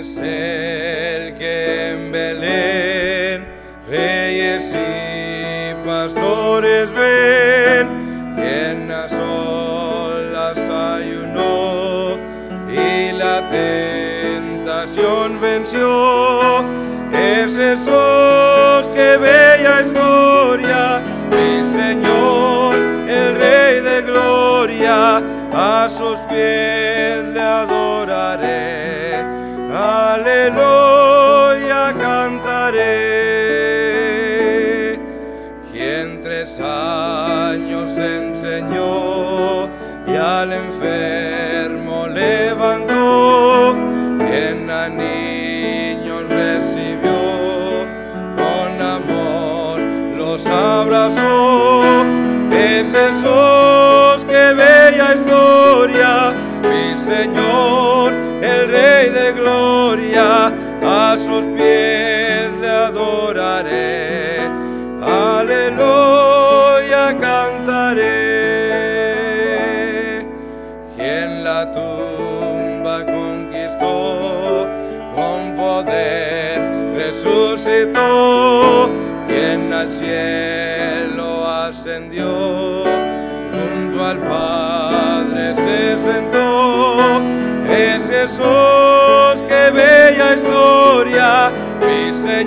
es el que en Belén reyes y pastores ven, quien a solas ayunó y la tentación venció. Es Jesús, que bella historia, mi Señor, el Rey de gloria, a sus pies Aleluya,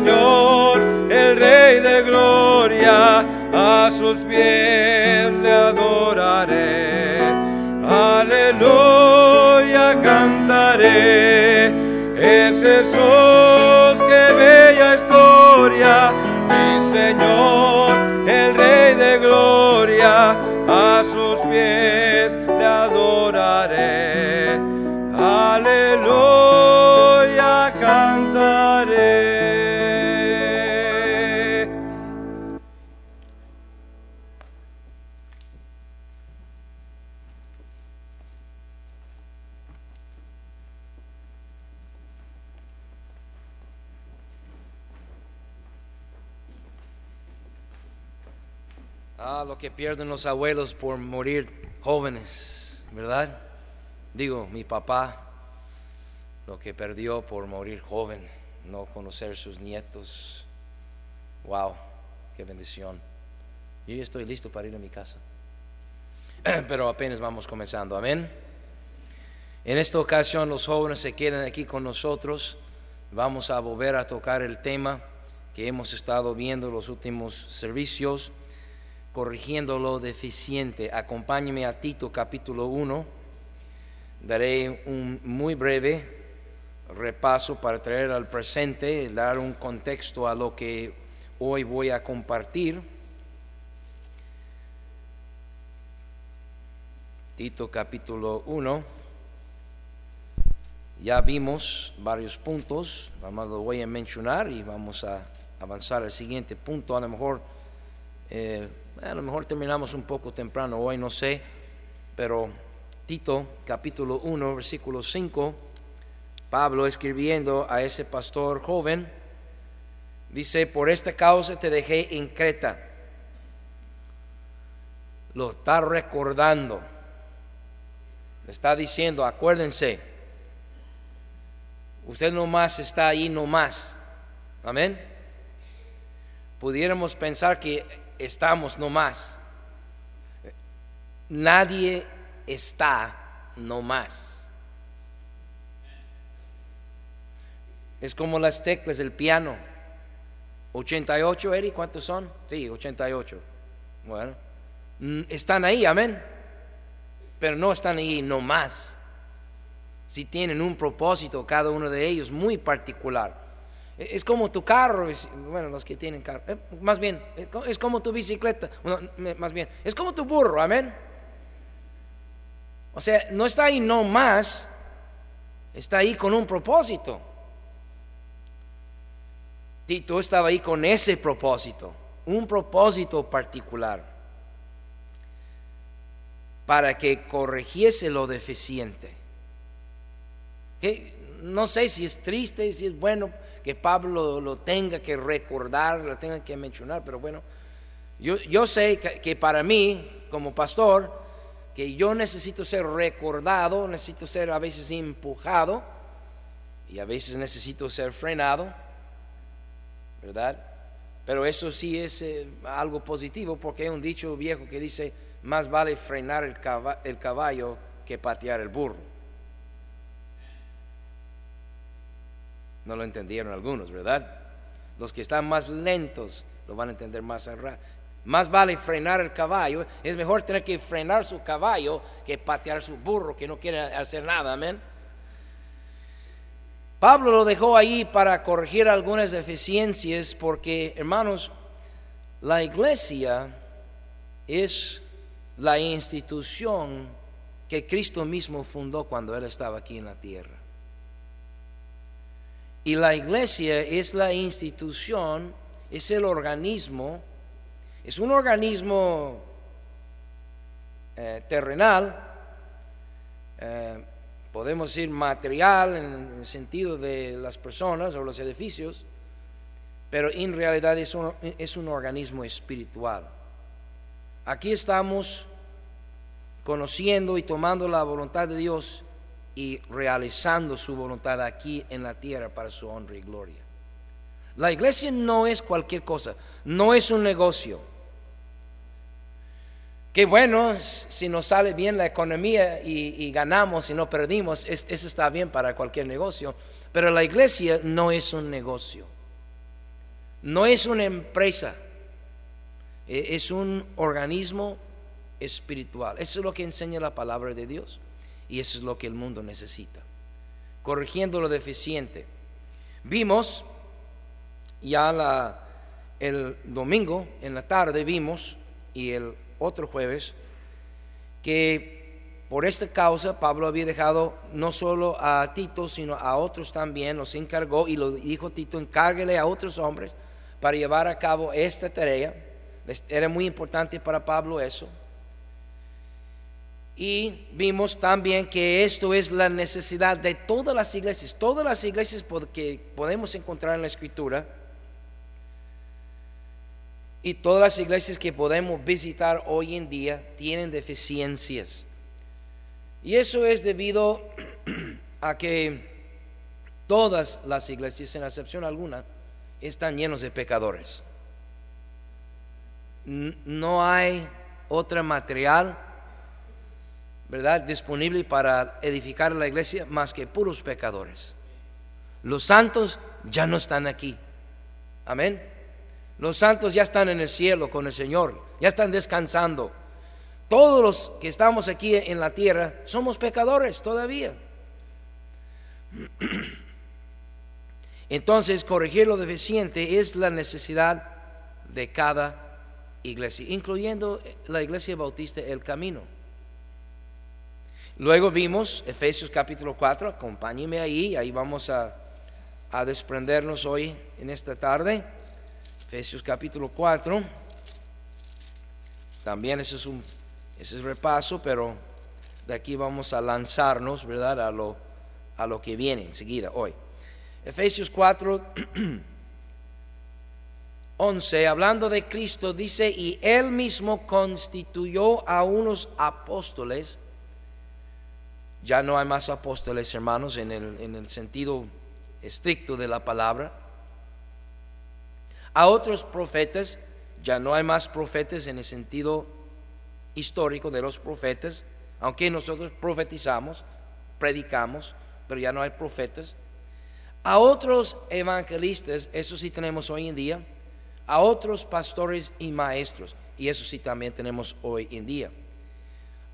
El Rey de gloria, a sus pies le adoraré. Aleluya, cantaré. Es Jesús, pierden los abuelos por morir jóvenes, ¿verdad? Digo, mi papá, lo que perdió por morir joven, no conocer sus nietos. Wow, qué bendición. Yo ya estoy listo para ir a mi casa. Pero apenas vamos comenzando, amén. En esta ocasión los jóvenes se quedan aquí con nosotros. Vamos a volver a tocar el tema que hemos estado viendo los últimos servicios corrigiendo lo deficiente. Acompáñeme a Tito capítulo 1. Daré un muy breve repaso para traer al presente, dar un contexto a lo que hoy voy a compartir. Tito capítulo 1. Ya vimos varios puntos, vamos lo voy a mencionar y vamos a avanzar al siguiente punto. A lo mejor eh, a lo mejor terminamos un poco temprano hoy, no sé, pero Tito capítulo 1, versículo 5, Pablo escribiendo a ese pastor joven, dice, por esta causa te dejé en Creta. Lo está recordando. Le está diciendo, acuérdense, usted no más está ahí, no más. Amén. Pudiéramos pensar que estamos no más. Nadie está no más. Es como las teclas del piano. 88, Eri, ¿cuántos son? Sí, 88. Bueno, mm, están ahí, amén. Pero no están ahí no más. Si tienen un propósito cada uno de ellos muy particular. Es como tu carro, bueno, los que tienen carro, eh, más bien, es como tu bicicleta, más bien, es como tu burro, amén. O sea, no está ahí no más, está ahí con un propósito. Tito estaba ahí con ese propósito, un propósito particular, para que corrigiese lo deficiente. Que no sé si es triste, si es bueno que Pablo lo tenga que recordar, lo tenga que mencionar, pero bueno, yo, yo sé que, para mí, como pastor, que yo necesito ser recordado, necesito ser a veces empujado y a veces necesito ser frenado, ¿verdad? Pero eso sí es eh, algo positivo porque hay un dicho viejo que dice, más vale frenar el el caballo que patear el burro. No lo entendieron algunos, ¿verdad? Los que están más lentos lo van a entender más rápido. Más vale frenar el caballo. Es mejor tener que frenar su caballo que patear su burro que no quiere hacer nada. Amén. Pablo lo dejó ahí para corregir algunas deficiencias porque, hermanos, la iglesia es la institución que Cristo mismo fundó cuando Él estaba aquí en la tierra. Y la iglesia es la institución, es el organismo, es un organismo eh, terrenal, eh, podemos decir material en el sentido de las personas o los edificios, pero en realidad es un, es un organismo espiritual. Aquí estamos conociendo y tomando la voluntad de Dios y realizando su voluntad aquí en la tierra para su honra y gloria. La iglesia no es cualquier cosa, no es un negocio. Qué bueno si nos sale bien la economía y, ganamos y no perdimos, eso está bien para cualquier negocio, pero la iglesia no es un negocio, no es una empresa, e, es un organismo espiritual. Eso es lo que enseña la palabra de Dios. Y eso es lo que el mundo necesita. Corrigiendo lo deficiente. Vimos ya el domingo en la tarde, vimos, y el otro jueves, que por esta causa Pablo había dejado no solo a Tito, sino a otros también, los encargó y lo dijo Tito, encárguele a otros hombres para llevar a cabo esta tarea. Era muy importante para Pablo eso. Y vimos también que esto es la necesidad de todas las iglesias, todas las iglesias que podemos encontrar en la escritura y todas las iglesias que podemos visitar hoy en día tienen deficiencias. Y eso es debido a que todas las iglesias, sin excepción alguna, están llenos de pecadores. No hay otro material ¿verdad? Disponible para edificar la iglesia más que puros pecadores. Los santos ya no están aquí. Amén. Los santos ya están en el cielo con el Señor, ya están descansando. Todos los que estamos aquí en la tierra somos pecadores todavía. Entonces, corregir lo deficiente es la necesidad de cada iglesia, incluyendo la iglesia bautista El Camino. Luego vimos Efesios capítulo 4, acompáñeme ahí, ahí vamos a, desprendernos hoy en esta tarde. Efesios capítulo 4. También ese es un ese es repaso, pero de aquí vamos a lanzarnos, ¿verdad? A lo, a lo que viene enseguida, hoy. Efesios 4, 11, hablando de Cristo, dice, y él mismo constituyó a unos apóstoles, ya no hay más apóstoles, hermanos, en el, sentido estricto de la palabra. A otros profetas, ya no hay más profetas en el sentido histórico de los profetas, aunque nosotros profetizamos, predicamos, pero ya no hay profetas. A otros evangelistas, eso sí tenemos hoy en día, a otros pastores y maestros, y eso sí también tenemos hoy en día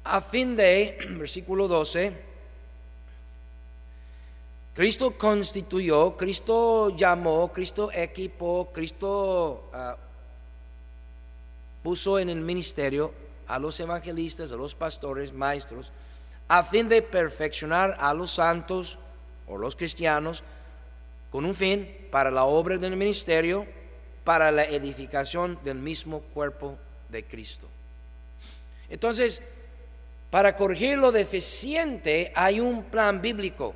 a fin de, versículo 12, Cristo constituyó, Cristo llamó, Cristo equipó, Cristo ah, puso en el ministerio a los evangelistas, a los pastores, maestros, a fin de perfeccionar a los santos o los cristianos con un fin para la obra del ministerio, para la edificación del mismo cuerpo de Cristo. Entonces, para corregir lo deficiente hay un plan bíblico.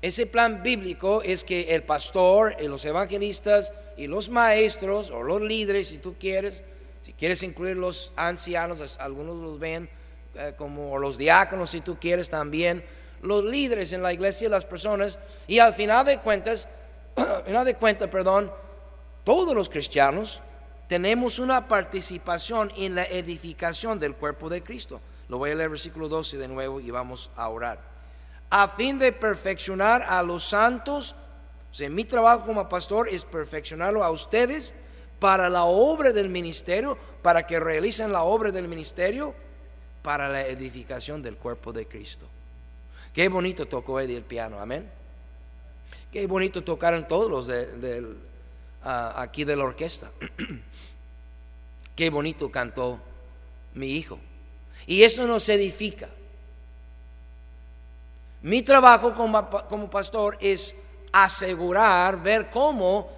Ese plan bíblico es que el pastor, y los evangelistas y los maestros o los líderes, si tú quieres, si quieres incluir los ancianos, algunos los ven eh, como los diáconos, si tú quieres también, los líderes en la iglesia, las personas, y al final de cuentas, al final de cuentas, perdón, todos los cristianos tenemos una participación en la edificación del cuerpo de Cristo. Lo voy a leer versículo 12 de nuevo y vamos a orar. A fin de perfeccionar a los santos, mi trabajo como pastor es perfeccionarlo a ustedes para la obra del ministerio, para que realicen la obra del ministerio, para la edificación del cuerpo de Cristo. Qué bonito tocó Eddie el piano, amén. Qué bonito tocaron todos los de, ah, aquí de la orquesta. Qué bonito cantó mi hijo. Y eso nos edifica. Mi trabajo como, pastor es asegurar, ver cómo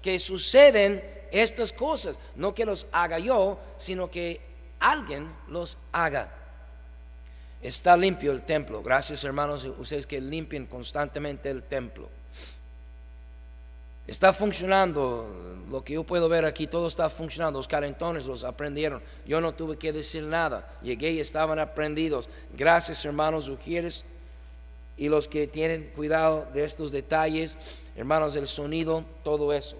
que suceden estas cosas. No que los haga yo, sino que alguien los haga. Está limpio el templo. Gracias hermanos, ustedes que limpien constantemente el templo. Está funcionando, lo que yo puedo ver aquí, todo está funcionando. Los calentones los aprendieron. Yo no tuve que decir nada. Llegué y estaban aprendidos. Gracias, hermanos Ujieres y los que tienen cuidado de estos detalles, hermanos del sonido, todo eso.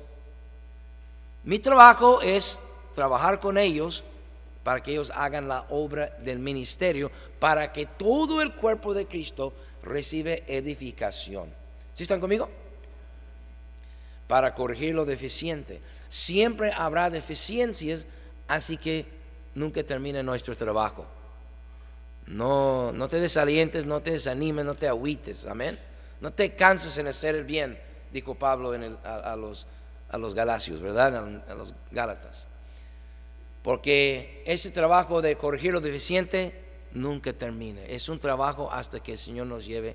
Mi trabajo es trabajar con ellos para que ellos hagan la obra del ministerio, para que todo el cuerpo de Cristo reciba edificación. ¿Sí están conmigo? Para corregir lo deficiente. Siempre habrá deficiencias, así que nunca termine nuestro trabajo. No, no te desalientes, no te desanimes, no te agüites, amén. No te canses en hacer el bien, dijo Pablo a, los, a los Galacios, ¿verdad? A, a los Gálatas. Porque ese trabajo de corregir lo deficiente nunca termina. Es un trabajo hasta que el Señor nos lleve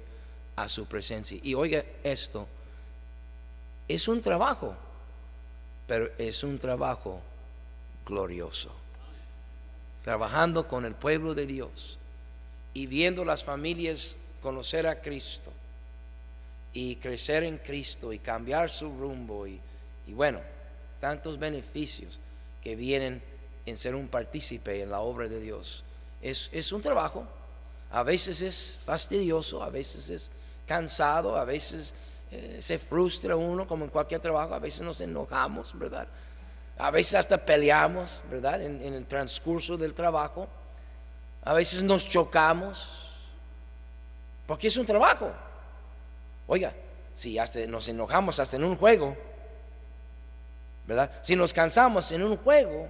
a su presencia. Y oiga esto, es un trabajo, pero es un trabajo glorioso. Trabajando con el pueblo de Dios y viendo las familias conocer a Cristo y crecer en Cristo y cambiar su rumbo y, bueno, tantos beneficios que vienen en ser un partícipe en la obra de Dios. Es, es un trabajo, a veces es fastidioso, a veces es cansado, a veces eh, se frustra uno como en cualquier trabajo, a veces nos enojamos, ¿verdad? A veces hasta peleamos, ¿verdad? En, el transcurso del trabajo. A veces nos chocamos, porque es un trabajo. Oiga, si hasta nos enojamos hasta en un juego, ¿verdad? Si nos cansamos en un juego,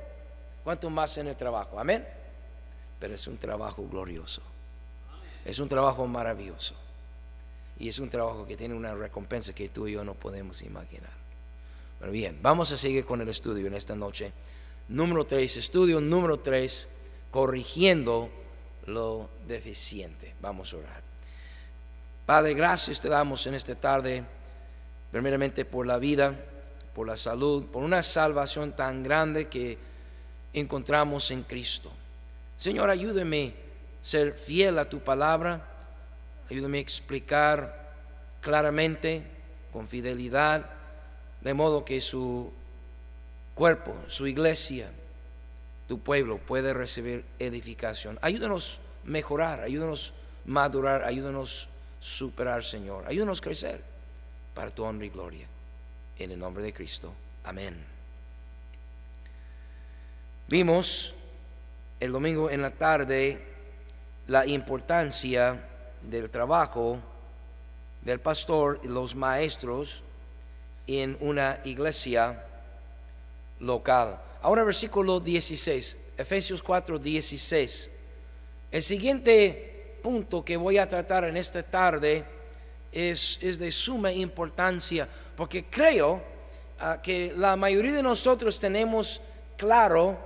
¿cuánto más en el trabajo? Amén. Pero es un trabajo glorioso. Es un trabajo maravilloso. Y es un trabajo que tiene una recompensa que tú y yo no podemos imaginar. Pero bien, vamos a seguir con el estudio en esta noche. Número 3, estudio número 3, corrigiendo lo deficiente. Vamos a orar. Padre, gracias te damos en esta tarde, primeramente por la vida, por la salud, por una salvación tan grande que encontramos en Cristo. Señor, ayúdeme a ser fiel a tu palabra Ayúdame a explicar claramente, con fidelidad, de modo que su cuerpo, su iglesia, tu pueblo puede recibir edificación. Ayúdanos a mejorar, ayúdanos a madurar, ayúdanos a superar, Señor. Ayúdanos a crecer para tu honra y gloria. En el nombre de Cristo. Amén. Vimos el domingo en la tarde la importancia del trabajo del pastor y los maestros en una iglesia local. Ahora versículo 16, Efesios 4, 16. El siguiente punto que voy a tratar en esta tarde es, es de suma importancia porque creo ah, que la mayoría de nosotros tenemos claro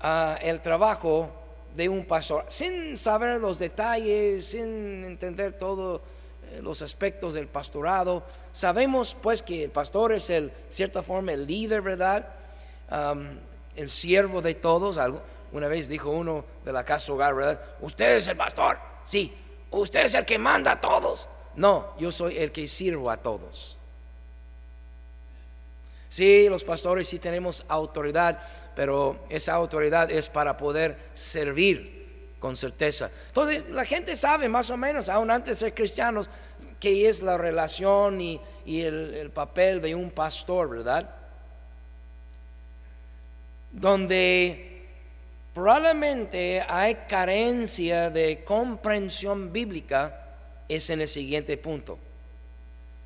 ah, el trabajo de un pastor, sin saber los detalles, sin entender todos eh, los aspectos del pastorado. Sabemos pues que el pastor es el, cierta forma, el líder, ¿verdad? el siervo de todos. Una vez dijo uno de la casa hogar, ¿verdad? Usted es el pastor. Sí, usted es el que manda a todos. No, yo soy el que sirvo a todos. Sí, los pastores sí tenemos autoridad, pero esa autoridad es para poder servir con certeza. Entonces la gente sabe más o menos, aún antes de ser cristianos, qué es la relación y, el, el papel de un pastor, ¿verdad? Donde probablemente hay carencia de comprensión bíblica es en el siguiente punto.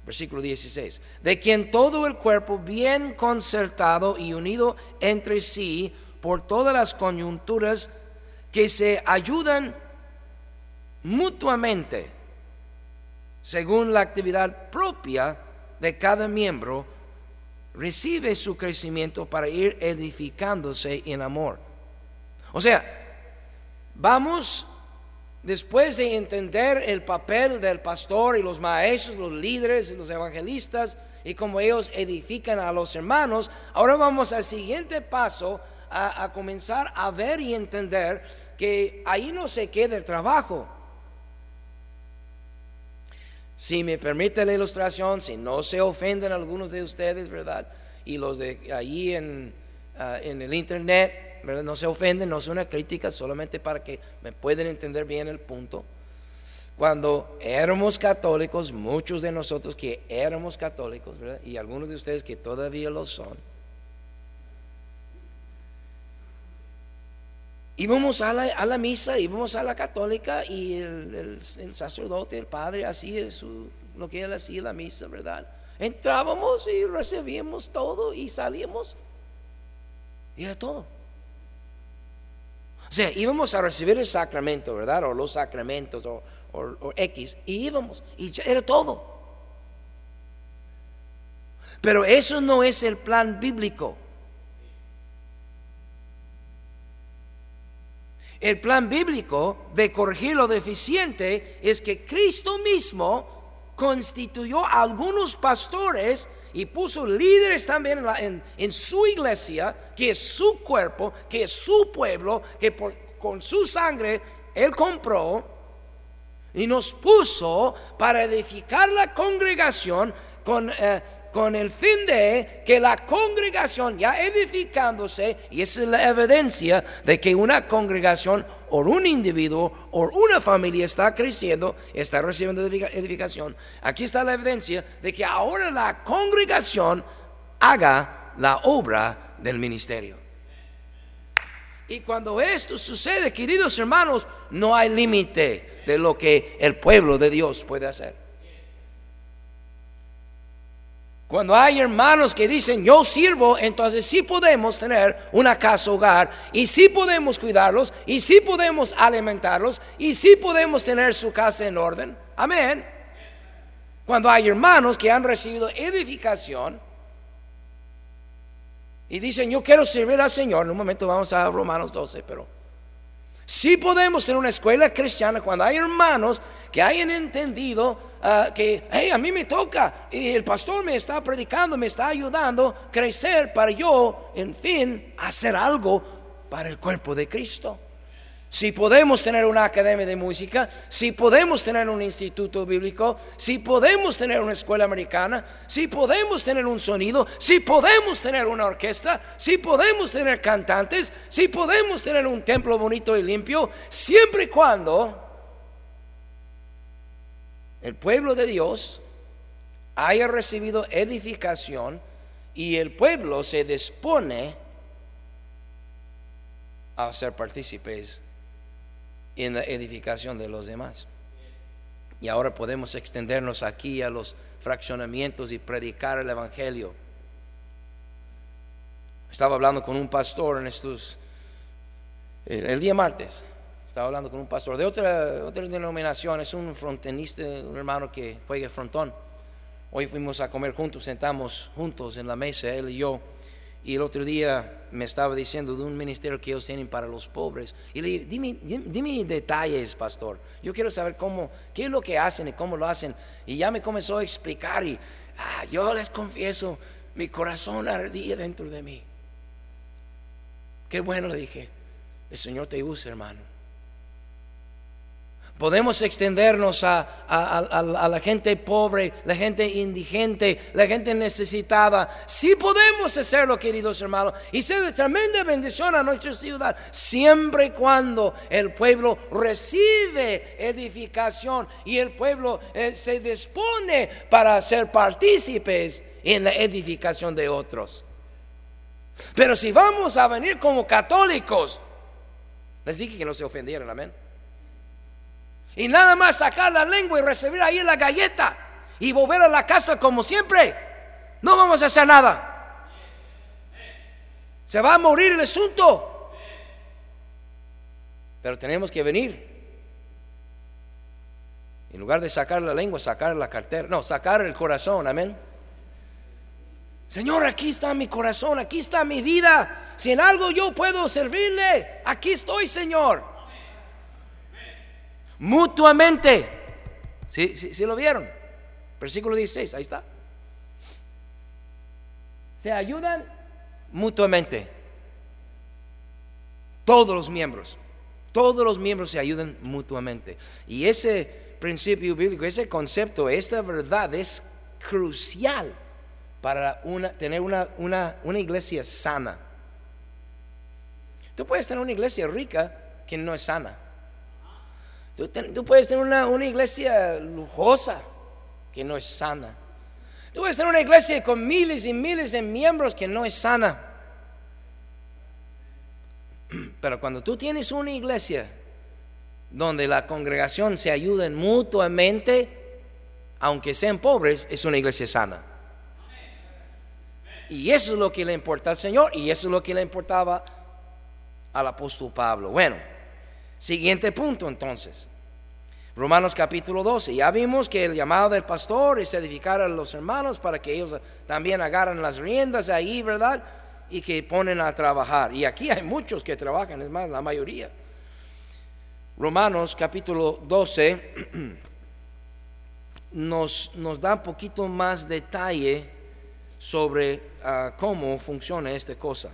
Versículo 16. De quien todo el cuerpo bien concertado y unido entre sí por todas las coyunturas que se ayudan mutuamente según la actividad propia de cada miembro, recibe su crecimiento para ir edificándose en amor. O sea, vamos después de entender el papel del pastor y los maestros, los líderes los evangelistas y cómo ellos edifican a los hermanos, ahora vamos al siguiente paso a, comenzar a ver y entender que ahí no se queda el trabajo. Si me permite la ilustración, si no se ofenden algunos de ustedes, ¿verdad? Y los de ahí en, ah, en el internet, No se ofenden, no es una crítica, solamente para que me puedan entender bien el punto. Cuando éramos católicos, muchos de nosotros que éramos católicos, ¿verdad? Y algunos de ustedes que todavía lo son, íbamos a la, a la misa, íbamos a la católica y el, sacerdote, el padre, hacía su, lo que él hacía la misa, ¿verdad? Entrábamos y recibíamos todo y salíamos. Y era todo. O sea, íbamos a recibir el sacramento, ¿verdad? O los sacramentos o, o X. Y íbamos. Y era todo. Pero eso no es el plan bíblico. El plan bíblico de corregir lo deficiente es que Cristo mismo constituyó a algunos pastores y puso líderes también en, su iglesia, que es su cuerpo, que es su pueblo, que con su sangre Él compró y nos puso para edificar la congregación con... Eh, con el fin de que la congregación ya edificándose, y esa es la evidencia de que una congregación o un individuo o una familia está creciendo, está recibiendo edificación. Aquí está la evidencia de que ahora la congregación haga la obra del ministerio. Y cuando esto sucede, queridos hermanos, no hay límite de lo que el pueblo de Dios puede hacer. Cuando hay hermanos que dicen yo sirvo, entonces sí podemos tener una casa hogar y sí podemos cuidarlos y sí podemos alimentarlos y sí podemos tener su casa en orden. Amén. Cuando hay hermanos que han recibido edificación y dicen yo quiero servir al Señor, en un momento vamos a Romanos 12, pero si podemos tener una escuela cristiana cuando hay hermanos que hayan entendido ah, que, hey, a mí me toca y el pastor me está predicando, me está ayudando a crecer para yo, en fin, hacer algo para el cuerpo de Cristo si podemos tener una academia de música, si podemos tener un instituto bíblico, si podemos tener una escuela americana, si podemos tener un sonido, si podemos tener una orquesta, si podemos tener cantantes, si podemos tener un templo bonito y limpio, siempre y cuando el pueblo de Dios haya recibido edificación y el pueblo se dispone a ser partícipes en la edificación de los demás. Y ahora podemos extendernos aquí a los fraccionamientos y predicar el Evangelio. Estaba hablando con un pastor en estos, eh, el día martes, estaba hablando con un pastor de otra, otra denominación, es un frontenista, un hermano que juega frontón. Hoy fuimos a comer juntos, sentamos juntos en la mesa, él y yo. Y el otro día me estaba diciendo de un ministerio que ellos tienen para los pobres. Y le dije, dime, dime detalles, pastor. Yo quiero saber cómo, qué es lo que hacen y cómo lo hacen. Y ya me comenzó a explicar y ah, yo les confieso, mi corazón ardía dentro de mí. Qué bueno, le dije. El Señor te usa, hermano. Podemos extendernos a, la gente pobre, la gente indigente, la gente necesitada. Sí podemos hacerlo, queridos hermanos, y ser de tremenda bendición a nuestra ciudad, siempre y cuando el pueblo recibe edificación y el pueblo eh, se dispone para ser partícipes en la edificación de otros. Pero si vamos a venir como católicos, les dije que no se ofendieran, amén. Y nada más sacar la lengua y recibir ahí la galleta y volver a la casa como siempre. No vamos a hacer nada. Se va a morir el asunto. Pero tenemos que venir. En lugar de sacar la lengua, sacar la cartera. No, sacar el corazón, amén. Señor, aquí está mi corazón, aquí está mi vida. Si en algo yo puedo servirle, aquí estoy, Señor mutuamente. ¿Sí, sí, lo vieron? Versículo 16, ahí está. Se ayudan mutuamente. Todos los miembros. Todos los miembros se ayudan mutuamente. Y ese principio bíblico, ese concepto, esta verdad es crucial para una, tener una, una, una iglesia sana. Tú puedes tener una iglesia rica que no es sana. Tú, puedes tener una, una, iglesia lujosa que no es sana. Tú puedes tener una iglesia con miles y miles de miembros que no es sana. Pero cuando tú tienes una iglesia donde la congregación se ayuden mutuamente, aunque sean pobres, es una iglesia sana. Y eso es lo que le importa al Señor y eso es lo que le importaba al apóstol Pablo. Bueno, siguiente punto entonces. Romanos capítulo 12. Ya vimos que el llamado del pastor es edificar a los hermanos para que ellos también agarren las riendas ahí, ¿verdad? Y que ponen a trabajar. Y aquí hay muchos que trabajan, es más, la mayoría. Romanos capítulo 12 nos, nos da un poquito más detalle sobre ah, cómo funciona esta cosa.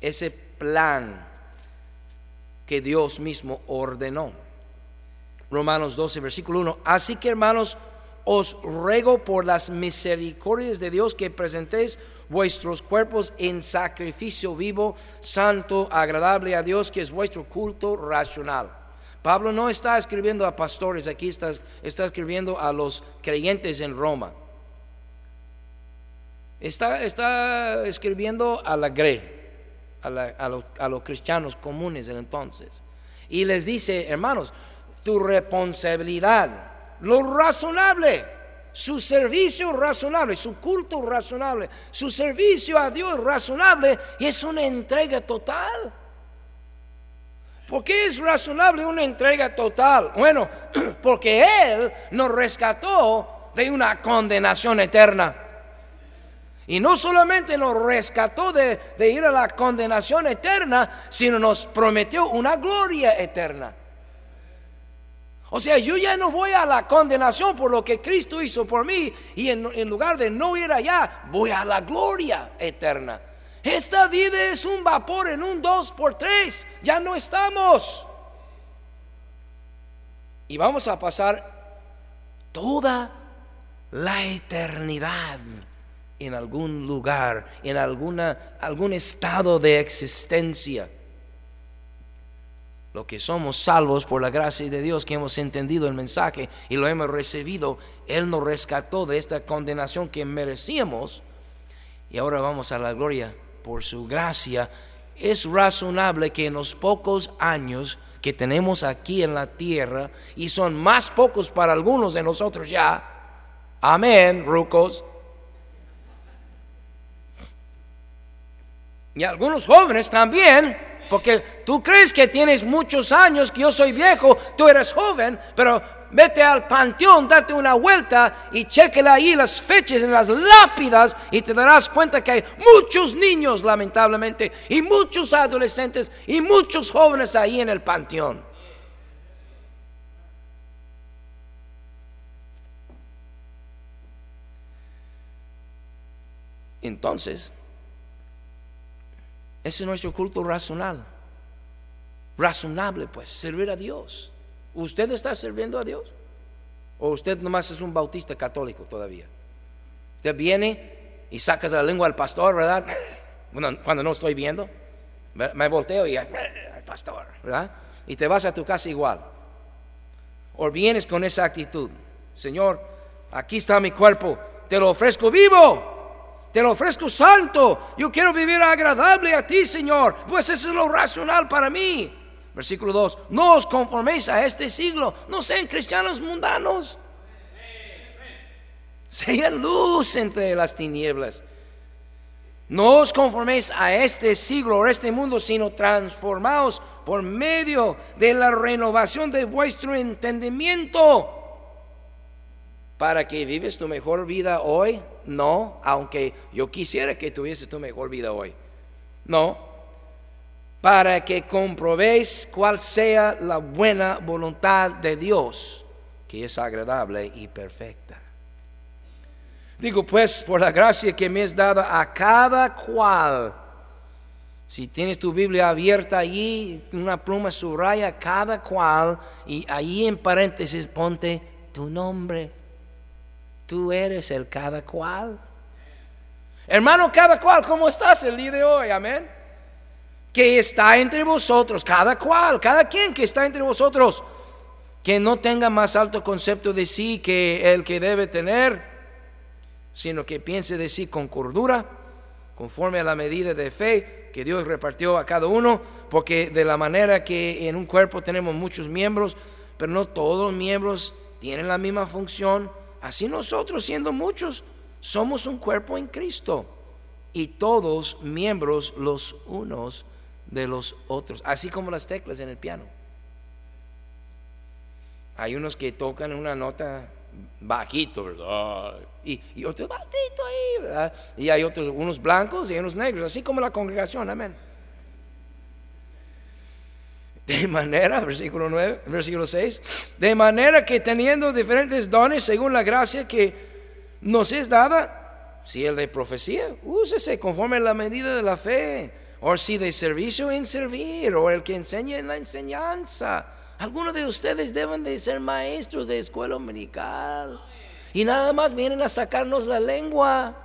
Ese plan que Dios mismo ordenó. Romanos 12, versículo 1. Así que hermanos, os ruego por las misericordias de Dios que presentéis vuestros cuerpos en sacrificio vivo, santo, agradable a Dios, que es vuestro culto racional. Pablo no está escribiendo a pastores, aquí está, escribiendo a los creyentes en Roma. Está, está escribiendo a la GRE, a, los cristianos comunes del entonces. Y les dice, hermanos, tu responsabilidad, lo razonable, su servicio razonable, su culto razonable, su servicio a Dios razonable es una entrega total. ¿Por qué es razonable una entrega total? Bueno, porque Él nos rescató de una condenación eterna. Y no solamente nos rescató de, ir a la condenación eterna, sino nos prometió una gloria eterna. O sea, yo ya no voy a la condenación por lo que Cristo hizo por mí y en, lugar de no ir allá, voy a la gloria eterna. Esta vida es un vapor en un dos por tres. Ya no estamos. Y vamos a pasar toda la eternidad en algún lugar, en alguna, algún estado de existencia lo que somos salvos por la gracia de Dios, que hemos entendido el mensaje y lo hemos recibido, Él nos rescató de esta condenación que merecíamos y ahora vamos a la gloria por su gracia. Es razonable que en los pocos años que tenemos aquí en la tierra, y son más pocos para algunos de nosotros ya, amén, rucos, y algunos jóvenes también, porque tú crees que tienes muchos años, que yo soy viejo, tú eres joven, pero vete al panteón, date una vuelta y chequela ahí las fechas en las lápidas y te darás cuenta que hay muchos niños, lamentablemente, y muchos adolescentes y muchos jóvenes ahí en el panteón. Entonces, ese es nuestro culto racional. Razonable, pues, servir a Dios. ¿Usted está sirviendo a Dios? ¿O usted nomás es un bautista católico todavía? Usted viene y sacas la lengua al pastor, ¿verdad? cuando no estoy viendo, me volteo y al pastor, ¿verdad? Y te vas a tu casa igual. O vienes con esa actitud, Señor, aquí está mi cuerpo, te lo ofrezco vivo, te lo ofrezco santo, yo quiero vivir agradable a ti, Señor, pues eso es lo racional para mí. Versículo 2, no os conforméis a este siglo, no sean cristianos mundanos. Sean luz entre las tinieblas. No os conforméis a este siglo o a este mundo, sino transformaos por medio de la renovación de vuestro entendimiento. ¿Para que vives tu mejor vida hoy? No, aunque yo quisiera que tuviese tu mejor vida hoy. No, para que comprobéis cuál sea la buena voluntad de Dios, que es agradable y perfecta. Digo pues, por la gracia que me es dada a cada cual, si tienes tu Biblia abierta allí, una pluma subraya cada cual y ahí en paréntesis ponte tu nombre. Tú eres el cada cual. Hermano, cada cual, ¿cómo estás el día de hoy? Amén que está entre vosotros, cada cual, cada quien que está entre vosotros, que no tenga más alto concepto de sí que el que debe tener, sino que piense de sí con cordura, conforme a la medida de fe que Dios repartió a cada uno, porque de la manera que en un cuerpo tenemos muchos miembros, pero no todos los miembros tienen la misma función, así nosotros siendo muchos, somos un cuerpo en Cristo y todos miembros los unos de los otros, así como las teclas en el piano. Hay unos que tocan una nota bajito, ¿verdad? Y, otros bajito ahí, ¿verdad? Y hay otros, unos blancos y unos negros, así como la congregación, amén. De manera, versículo 9, versículo 6, de manera que teniendo diferentes dones según la gracia que nos es dada, si el de profecía, úsese conforme a la medida de la fe o si de servicio en servir, o el que enseña en la enseñanza. Algunos de ustedes deben de ser maestros de escuela dominical. Y nada más vienen a sacarnos la lengua.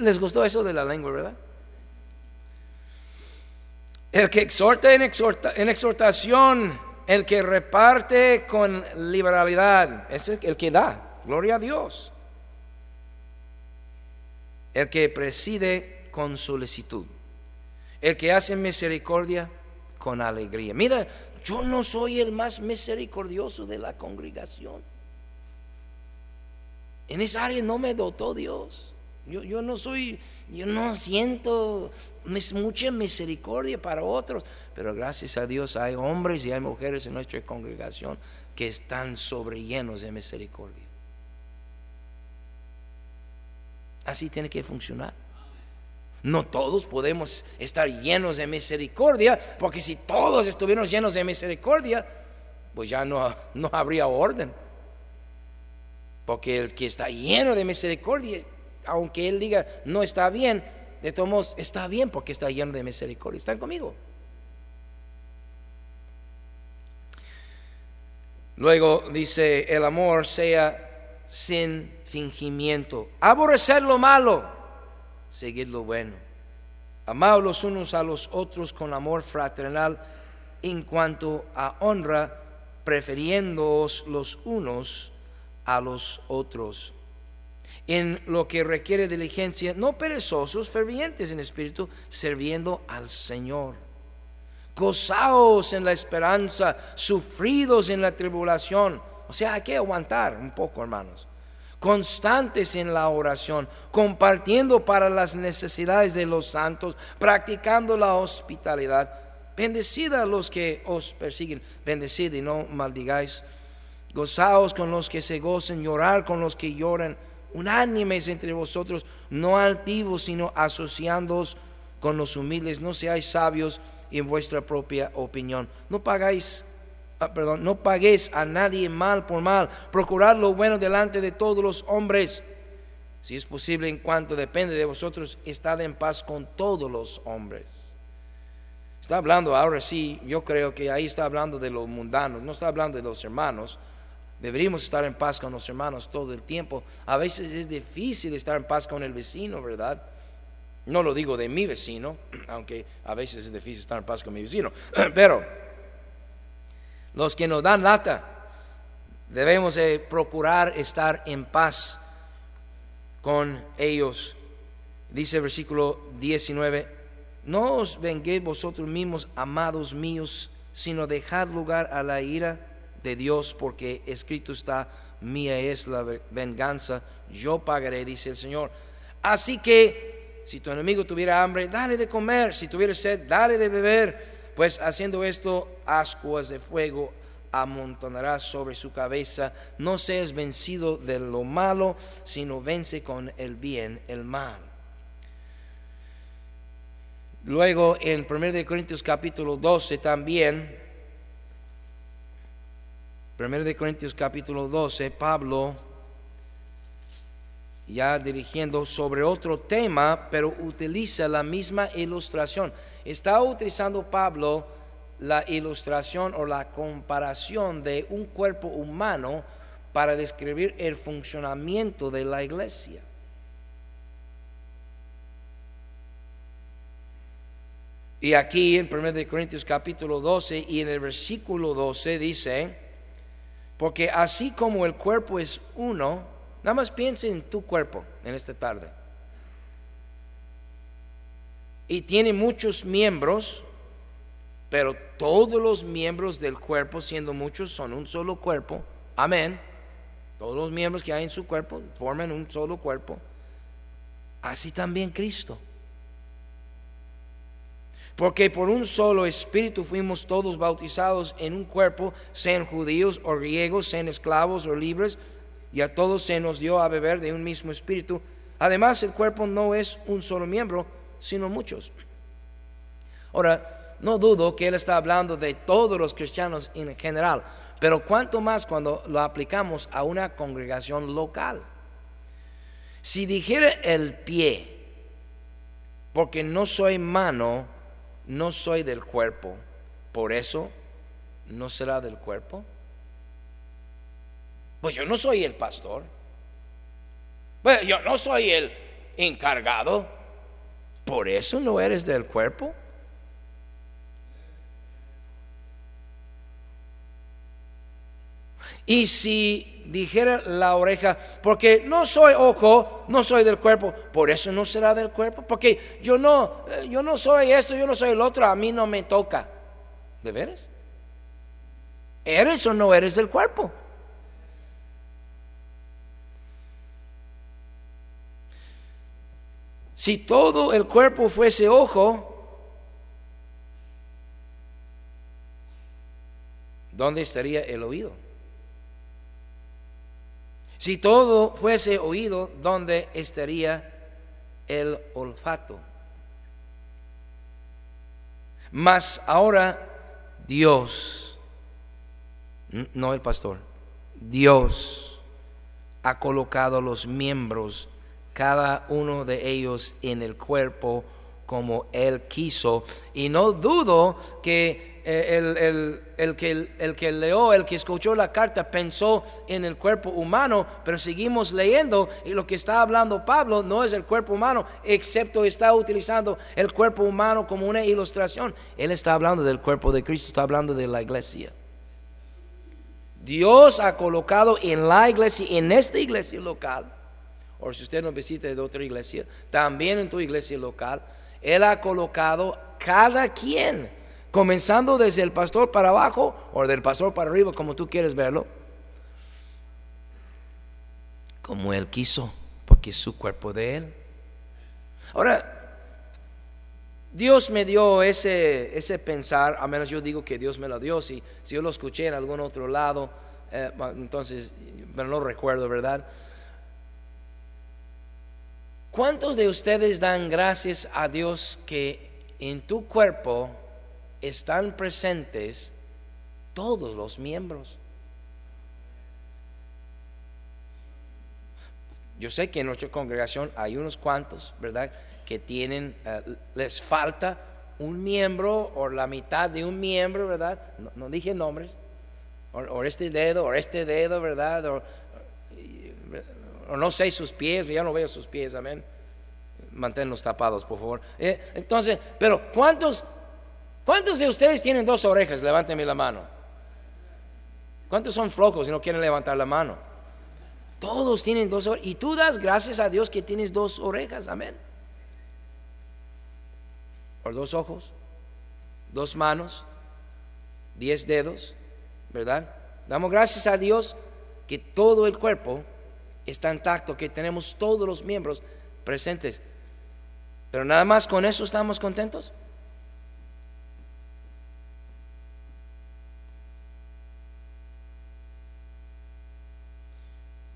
¿Les gustó eso de la lengua, verdad? El que exhorta en, exhortación, el que reparte con liberalidad, es el que da, gloria a Dios. El que preside con solicitud. El que hace misericordia con alegría. Mira, yo no soy el más misericordioso de la congregación. En esa área no me dotó Dios. Yo, yo no soy, yo no siento mucha misericordia para otros, pero gracias a Dios hay hombres y hay mujeres en nuestra congregación que están sobrellenos de misericordia. Así tiene que funcionar. No todos podemos estar llenos de misericordia, porque si todos estuviéramos llenos de misericordia, pues ya no, no habría orden. Porque el que está lleno de misericordia, aunque él diga no está bien, de todos modos está bien porque está lleno de misericordia. ¿Están conmigo? Luego dice, el amor sea sin fingimiento. Aborrecer lo malo seguir lo bueno. Amados los unos a los otros con amor fraternal en cuanto a honra, prefiriéndoos los unos a los otros. En lo que requiere diligencia, no perezosos, fervientes en espíritu, sirviendo al Señor. Gozaos en la esperanza, sufridos en la tribulación. O sea, hay que aguantar un poco, hermanos constantes en la oración, compartiendo para las necesidades de los santos, practicando la hospitalidad. Bendecid a los que os persiguen, bendecid y no maldigáis. Gozaos con los que se gocen, llorar con los que lloran, unánimes entre vosotros, no altivos, sino asociándoos con los humildes. No seáis sabios en vuestra propia opinión. No pagáis Ah, perdón, no paguéis a nadie mal por mal, procurad lo bueno delante de todos los hombres. Si es posible, en cuanto depende de vosotros, estad en paz con todos los hombres. Está hablando ahora sí, yo creo que ahí está hablando de los mundanos, no está hablando de los hermanos. Deberíamos estar en paz con los hermanos todo el tiempo. A veces es difícil estar en paz con el vecino, ¿verdad? No lo digo de mi vecino, aunque a veces es difícil estar en paz con mi vecino. Pero los que nos dan lata, debemos procurar estar en paz con ellos. Dice el versículo 19, no os venguéis vosotros mismos, amados míos, sino dejad lugar a la ira de Dios, porque escrito está, mía es la venganza, yo pagaré, dice el Señor. Así que si tu enemigo tuviera hambre, dale de comer, si tuviera sed, dale de beber, pues haciendo esto, ascuas de fuego amontonará sobre su cabeza. No seas vencido de lo malo, sino vence con el bien el mal. Luego en 1 Corintios capítulo 12 también 1 de Corintios capítulo 12, Pablo, ya dirigiendo sobre otro tema, pero utiliza la misma ilustración. Está utilizando Pablo la ilustración o la comparación de un cuerpo humano para describir el funcionamiento de la iglesia. Y aquí en 1 Corintios capítulo 12 y en el versículo 12 dice, porque así como el cuerpo es uno, nada más piense en tu cuerpo en esta tarde. Y tiene muchos miembros, pero todos los miembros del cuerpo, siendo muchos, son un solo cuerpo. Amén. Todos los miembros que hay en su cuerpo forman un solo cuerpo. Así también Cristo. Porque por un solo espíritu fuimos todos bautizados en un cuerpo, sean judíos o griegos, sean esclavos o libres, y a todos se nos dio a beber de un mismo espíritu. Además, el cuerpo no es un solo miembro, sino muchos. Ahora, no dudo que él está hablando de todos los cristianos en general, pero cuanto más cuando lo aplicamos a una congregación local. Si dijera el pie, porque no soy mano, no soy del cuerpo, por eso no será del cuerpo. Pues yo no soy el pastor. Pues yo no soy el encargado. Por eso no eres del cuerpo. Y si dijera la oreja, porque no soy ojo, no soy del cuerpo, por eso no será del cuerpo, porque yo no, eh, yo no soy esto, yo no soy el otro, a mí no me toca. ¿De veras? ¿Eres o no eres del cuerpo? Si todo el cuerpo fuese ojo, ¿dónde estaría el oído? Si todo fuese oído, ¿dónde estaría el olfato? Mas ahora Dios, no el pastor, Dios ha colocado los miembros, cada uno de ellos en el cuerpo como Él quiso. Y no dudo que eh, el, que, el que leó, el que escuchó la carta pensó en el cuerpo humano, pero seguimos leyendo y lo que está hablando Pablo no es el cuerpo humano, excepto está utilizando el cuerpo humano como una ilustración. Él está hablando del cuerpo de Cristo, está hablando de la iglesia. Dios ha colocado en la iglesia, en esta iglesia local, o si usted no visita de otra iglesia, también en tu iglesia local, Él ha colocado cada quien comenzando desde el pastor para abajo o del pastor para arriba, como tú quieres verlo, como Él quiso, porque es su cuerpo de Él. Ahora, Dios me dio ese, ese pensar, a menos yo digo que Dios me lo dio, si, si yo lo escuché en algún otro lado, eh, entonces, pero no recuerdo, ¿verdad? ¿Cuántos de ustedes dan gracias a Dios que en tu cuerpo están presentes todos los miembros. Yo sé que en nuestra congregación hay unos cuantos, ¿verdad? Que tienen, eh, les falta un miembro o la mitad de un miembro, ¿verdad? No, dije nombres, o, este dedo, o este dedo, ¿verdad? O, no sé sus pies, ya no veo sus pies, amén. Manténlos tapados, por favor. Eh, entonces, pero ¿cuántos, ¿cuántos de ustedes tienen dos orejas? Levánteme la mano. ¿Cuántos son flojos y no quieren levantar la mano? Todos tienen dos orejas. Y tú das gracias a Dios que tienes dos orejas, amén por dos ojos, dos manos, diez dedos, ¿verdad? Damos gracias a Dios que todo el cuerpo está intacto, que tenemos todos los miembros presentes. Pero nada más con eso estamos contentos.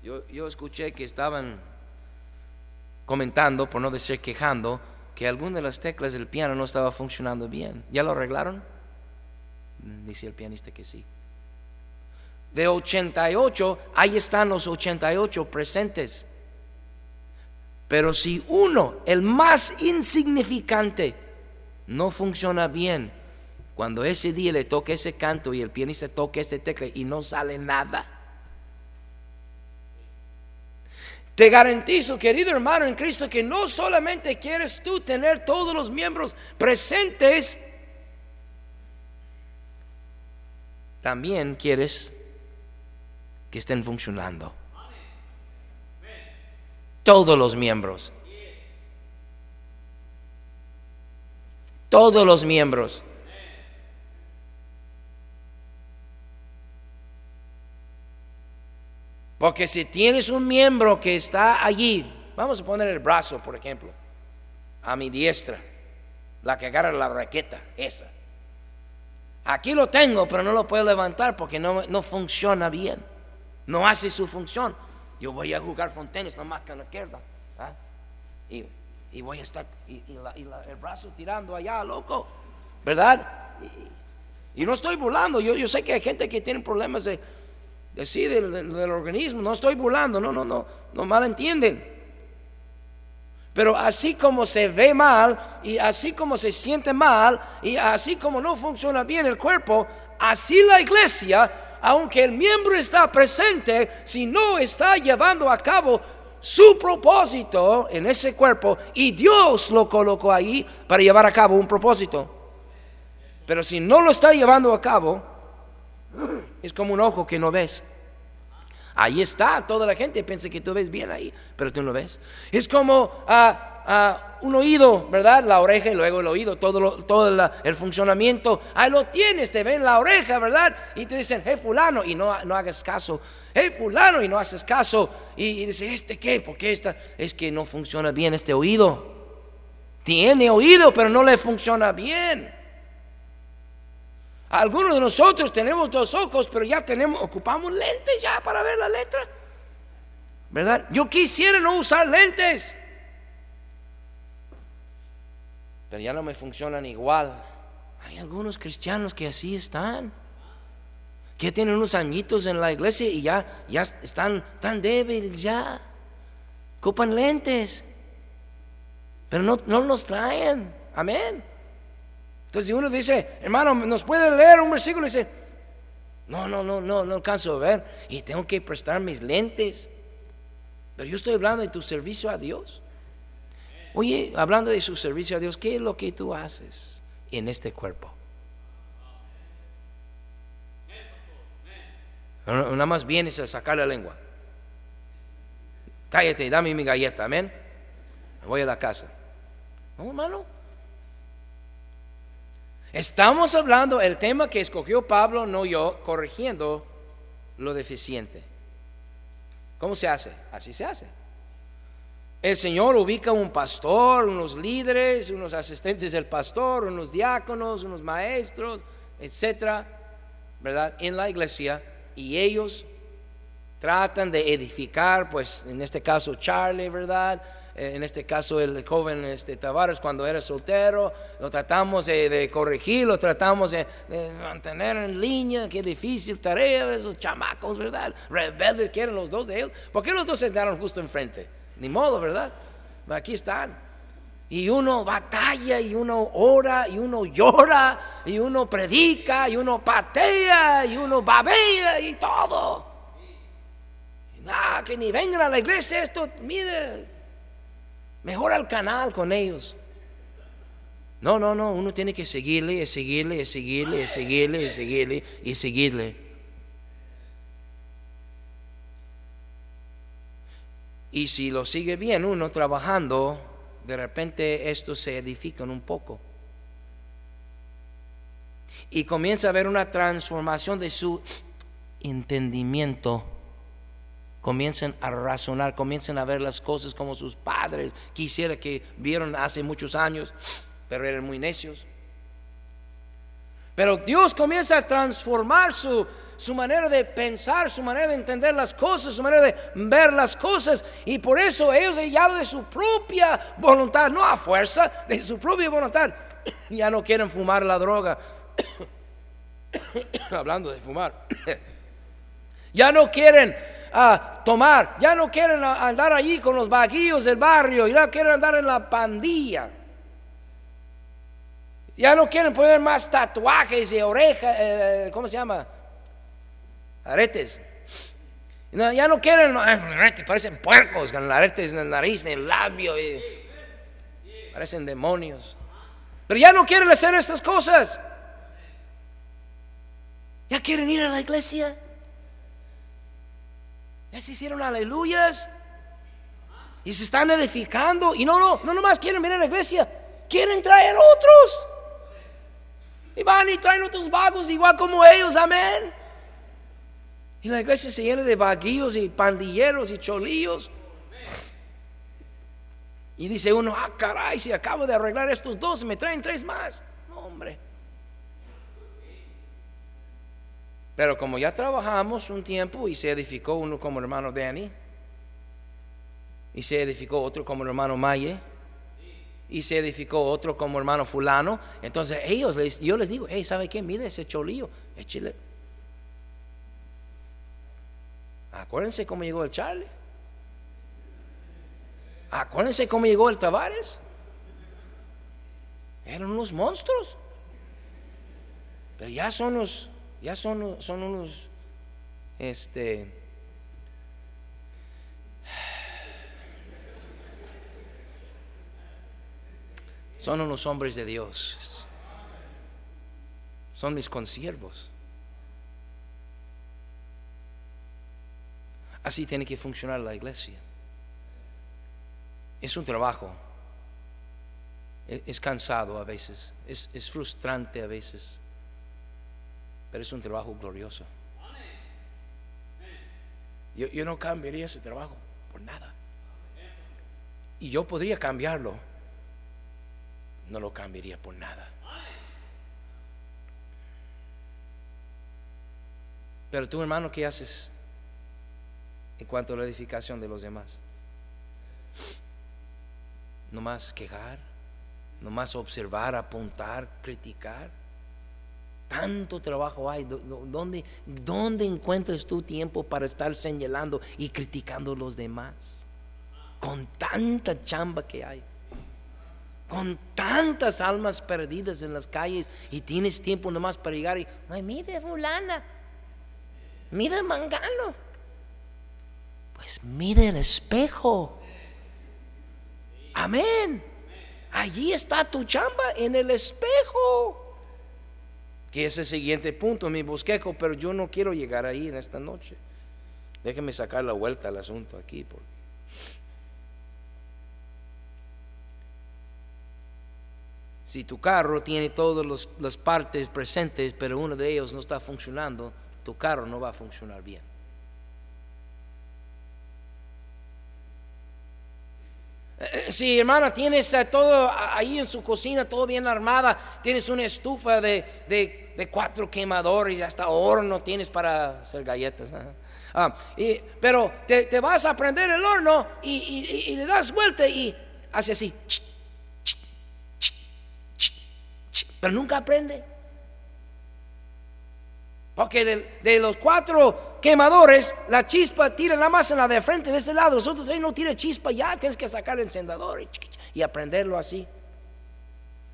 Yo, escuché que estaban comentando, por no decir quejando, que alguna de las teclas del piano no estaba funcionando bien. ¿Ya lo arreglaron? Dice el pianista que sí. De 88, ahí están los 88 presentes. Pero si uno, el más insignificante, no funciona bien, cuando ese día le toca ese canto y el pianista toca este tecla y no sale nada, Te garantizo, querido hermano en Cristo, que no solamente quieres tú tener todos los miembros presentes, también quieres que estén funcionando. Todos los miembros. Todos los miembros. Porque si tienes un miembro que está allí, vamos a poner el brazo, por ejemplo, a mi diestra, la que agarra la raqueta, esa. Aquí lo tengo, pero no lo puedo levantar porque no, no funciona bien. No hace su función. Yo voy a jugar fontenes nomás con la izquierda. ¿ah? Y, y, voy a estar, y, el brazo tirando allá, loco. ¿Verdad? Y, no estoy burlando. Yo, yo sé que hay gente que tiene problemas de sí, del, del, organismo. No estoy burlando, no, no, no, no malentienden. Pero así como se ve mal y así como se siente mal y así como no funciona bien el cuerpo, así la iglesia, aunque el miembro está presente, si no está llevando a cabo su propósito en ese cuerpo y Dios lo colocó ahí para llevar a cabo un propósito. Pero si no lo está llevando a cabo, es como un ojo que no ves. Ahí está, toda la gente piensa que tú ves bien ahí, pero tú no ves. Es como ah, ah, un oído, ¿verdad? La oreja y luego el oído, todo, todo el funcionamiento. Ahí lo tienes, te ven la oreja, ¿verdad? Y te dicen, hey fulano, y no, no hagas caso. Hey fulano, y no haces caso. Y, y dice, ¿este qué? ¿Por qué? Es que no funciona bien este oído. Tiene oído, pero no le funciona bien. Algunos de nosotros tenemos dos ojos, pero ya tenemos, ocupamos lentes ya para ver la letra. ¿Verdad? Yo quisiera no usar lentes. Pero ya no me funcionan igual. Hay algunos cristianos que así están. Que tienen unos añitos en la iglesia y ya, ya están tan débiles ya. Ocupan lentes. Pero no, no los traen. Amén. Entonces, si uno dice, hermano, ¿nos puede leer un versículo? Y dice, no, no, no, no, no alcanzo a ver. Y tengo que prestar mis lentes. Pero yo estoy hablando de tu servicio a Dios. Oye, hablando de su servicio a Dios, ¿qué es lo que tú haces en este cuerpo? Nada más vienes a sacar la lengua. Cállate, dame mi galleta, amén. voy a la casa. No, hermano. Estamos hablando, el tema que escogió Pablo, no yo, corrigiendo lo deficiente. ¿Cómo se hace? Así se hace. El Señor ubica un pastor, unos líderes, unos asistentes del pastor, unos diáconos, unos maestros, etcétera, ¿verdad? En la iglesia y ellos tratan de edificar, pues en este caso Charlie, ¿verdad? Eh, en este caso el joven este, Tavares cuando era soltero, lo tratamos de, corregir, lo tratamos de, mantener en línea, qué difícil tarea, esos chamacos, ¿verdad? Rebeldes quieren los dos de ellos. ¿Por qué los dos se sentaron justo enfrente? Ni modo, ¿verdad? Aquí están. Y uno batalla y uno ora y uno llora y uno predica y uno patea y uno babea y todo. Ah, que ni vengan a la iglesia esto, mire, mejor al canal con ellos. No, no, no, uno tiene que seguirle, y seguirle, y seguirle, y seguirle, y seguirle, y seguirle. Y si lo sigue bien uno trabajando, de repente esto se edifican un poco. Y comienza a haber una transformación de su entendimiento. Comienzan a razonar, comienzan a ver las cosas como sus padres quisiera que vieron hace muchos años, pero eran muy necios. Pero Dios comienza a transformar su, su manera de pensar, su manera de entender las cosas, su manera de ver las cosas. Y por eso ellos ya de su propia voluntad, no a fuerza, de su propia voluntad, ya no quieren fumar la droga. Hablando de fumar. ya no quieren ah, tomar, ya no quieren andar allí con los vaguillos del barrio, ya quieren andar en la pandilla. Ya no quieren poner más tatuajes y orejas, eh, ¿cómo se llama? aretes. ya no quieren aretes, parecen puercos con aretes en la nariz, en el labio, y parecen demonios. Pero ya no quieren hacer estas cosas. Ya quieren ir a la iglesia. Ya se hicieron aleluyas. Y se están edificando. Y no, no, no nomás quieren venir a la iglesia. Quieren traer otros. Y van y traen otros vagos igual como ellos. Amén. Y la iglesia se llena de vaguillos y pandilleros y cholillos. Y dice uno, ah, caray, si acabo de arreglar estos dos, me traen tres más. No, hombre. Pero como ya trabajamos un tiempo y se edificó uno como hermano Danny, y se edificó otro como hermano Maye, y se edificó otro como hermano fulano, entonces ellos, yo les digo, hey, ¿sabe qué? Mire ese cholillo, échale, Acuérdense cómo llegó el Charlie. Acuérdense cómo llegó el Tavares. Eran unos monstruos. Pero ya son unos, ya son, unos, este, son unos hombres de Dios. Son mis consiervos. Así tiene que funcionar la iglesia. Es un trabajo. E-, es, cansado a veces. Es, frustrante a veces. Pero es un trabajo glorioso. Yo, no cambiaría ese trabajo por nada. Y yo podría cambiarlo. No lo cambiaría por nada. Pero tú, hermano, ¿qué haces? en cuanto a la edificación de los demás. No más quejar, no más observar, apuntar, criticar. Tanto trabajo hay. ¿Dónde, ¿Dónde encuentras tu tiempo para estar señalando y criticando a los demás? Con tanta chamba que hay. Con tantas almas perdidas en las calles y tienes tiempo nomás para llegar y, ay, mire fulana, mire mangano. Pues mide el espejo. Amén. Allí está tu chamba en el espejo. Que es el siguiente punto, mi bosquejo, pero yo no quiero llegar ahí en esta noche. Déjeme sacar la vuelta al asunto aquí. Porque... Si tu carro tiene todas las partes presentes, pero uno de ellos no está funcionando, tu carro no va a funcionar bien. Eh, si hermana tienes eh, todo ahí en su cocina, todo bien armada, tienes una estufa de, cuatro quemadores y hasta horno tienes para hacer galletas. Ah, pero te, vas a prender el horno y, le das vuelta y hace así. Pero nunca aprende. Porque de, los cuatro quemadores, la chispa tira la más en la de frente de este lado. Los otros tres no tiene chispa, ya tienes que sacar el encendedor y aprenderlo así.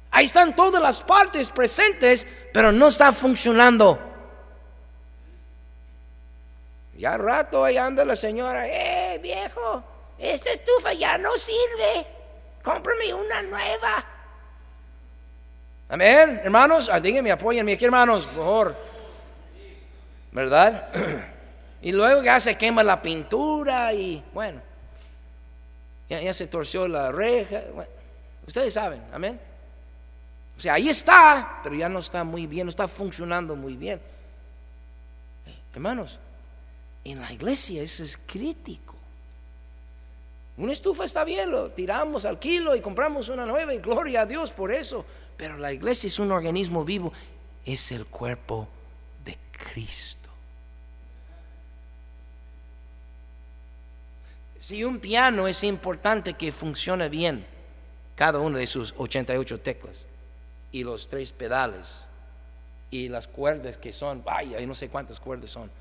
Ahí están todas las partes presentes, pero no está funcionando. Ya rato ahí anda la señora, eh viejo, esta estufa ya no sirve, cómprame una nueva. Amén, hermanos, ah, díganme, apóyenme aquí, hermanos, mejor. ¿Verdad? y luego ya se quema la pintura y bueno, ya, se torció la reja. ustedes saben, amén. O sea, ahí está, pero ya no está muy bien, no está funcionando muy bien. Hermanos, en la iglesia eso es crítico. Una estufa está bien, lo tiramos al kilo y compramos una nueva y gloria a Dios por eso. Pero la iglesia es un organismo vivo, es el cuerpo de Cristo. Si un piano es importante que funcione bien, cada uno de sus 88 teclas y los tres pedales y las cuerdas que son, vaya, no sé cuántas cuerdas son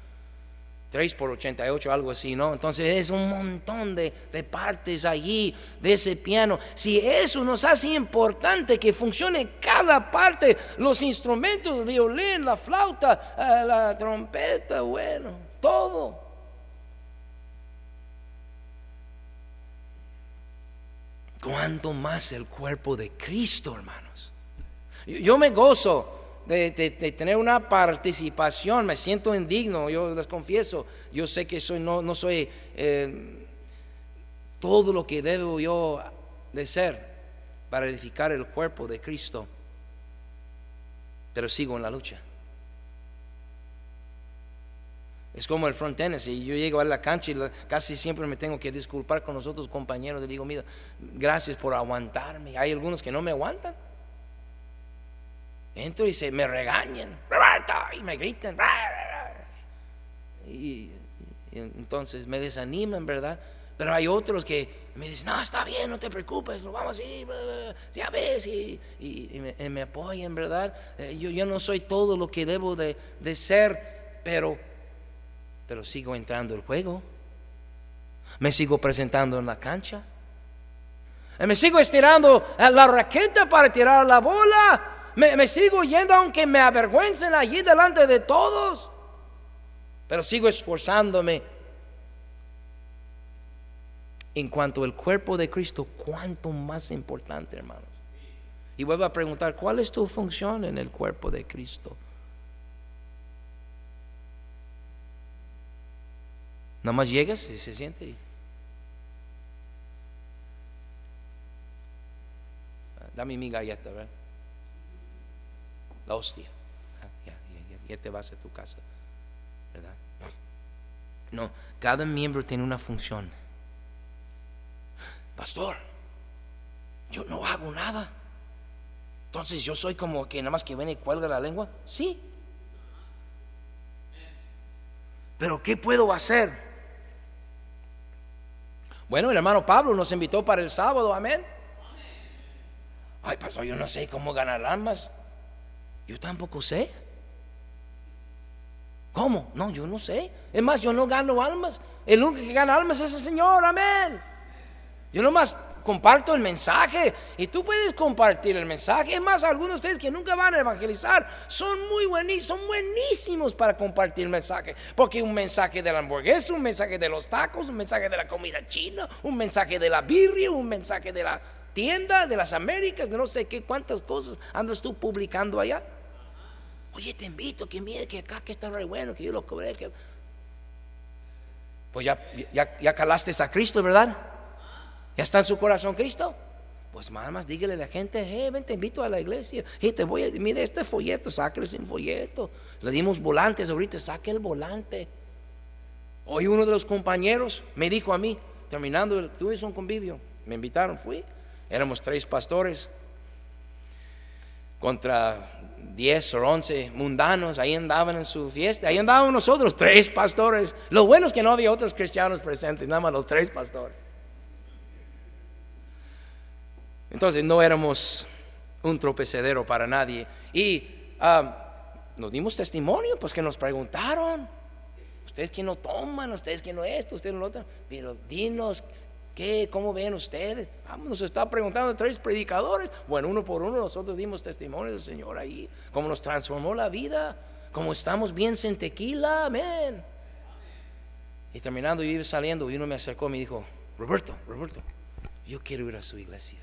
3 por 88, algo así, ¿no? Entonces es un montón de, partes allí de ese piano. Si eso nos hace importante que funcione cada parte, los instrumentos, el violín, la flauta, eh, la trompeta, bueno, todo. ¿Cuánto más el cuerpo de Cristo, hermanos? Yo me gozo de, tener una participación, me siento indigno, yo les confieso, yo sé que soy, no, no soy eh, todo lo que debo yo de ser para edificar el cuerpo de Cristo, pero sigo en la lucha. Es como el front y yo llego a la cancha y casi siempre me tengo que disculpar con los otros compañeros. Le digo, mira, gracias por aguantarme. Hay algunos que no me aguantan. Entro y se me regañan, y me gritan, y, entonces me desaniman, ¿verdad? Pero hay otros que me dicen, no, está bien, no te preocupes, lo vamos a ir, ya ves, y, me, apoyan, ¿verdad? Eh, yo, yo, no soy todo lo que debo de, de ser, pero, pero sigo entrando al juego, me sigo presentando en la cancha, me sigo estirando la raqueta para tirar la bola. Me, sigo yendo aunque me avergüencen allí delante de todos. Pero sigo esforzándome. En cuanto al cuerpo de Cristo, cuánto más importante, hermanos. Y vuelvo a preguntar, ¿cuál es tu función en el cuerpo de Cristo? Nada más llegas y se siente. Dame mi galleta, ¿verdad? la hostia. Ah, ya, te vas a tu casa. ¿Verdad? No, cada miembro tiene una función. Pastor, yo no hago nada. Entonces yo soy como que nada más que viene y cuelga la lengua. Sí. Pero ¿qué puedo hacer? Bueno, el hermano Pablo nos invitó para el sábado, amén. Ay, pastor, yo no sé cómo ganar almas. Yo tampoco sé. ¿Cómo? No, yo no sé. Es más, yo no gano almas. El único que gana almas es el Señor. Amén. Yo nomás comparto el mensaje y tú puedes compartir el mensaje. Es más, algunos de ustedes que nunca van a evangelizar son muy buenísimos, son buenísimos para compartir el mensaje. Porque un mensaje de la hamburguesa, un mensaje de los tacos, un mensaje de la comida china, un mensaje de la birria, un mensaje de la tienda, de las Américas, de no sé qué, cuántas cosas andas tú publicando allá. Oye, te invito, que mire que acá que está re bueno, que yo lo cobré. Pues ya, ya, calaste a Cristo, ¿verdad? ¿Ya está en su corazón Cristo? Pues nada más dígale a la gente, hey, ven, te invito a la iglesia. Y te voy a, mire este folleto, sáquele sin folleto. Le dimos volantes ahorita, saque el volante. Hoy uno de los compañeros me dijo a mí, terminando, tuve un convivio, me invitaron, fui. Éramos tres pastores contra 10 o 11 mundanos, ahí andaban en su fiesta, ahí andaban nosotros, tres pastores. Lo bueno es que no había otros cristianos presentes, nada más los tres pastores. Entonces no éramos un tropecedero para nadie. Y nos dimos testimonio, pues que nos preguntaron, ustedes que no toman, ustedes que no esto, ustedes no lo otro, pero dinos ¿qué? ¿Cómo ven ustedes? Vamos, nos está preguntando tres predicadores. Bueno, uno por uno nosotros dimos testimonio del Señor ahí, cómo nos transformó la vida, cómo estamos bien sin tequila, amén. Y terminando, yo iba saliendo y uno me acercó y me dijo, Roberto, Roberto, yo quiero ir a su iglesia.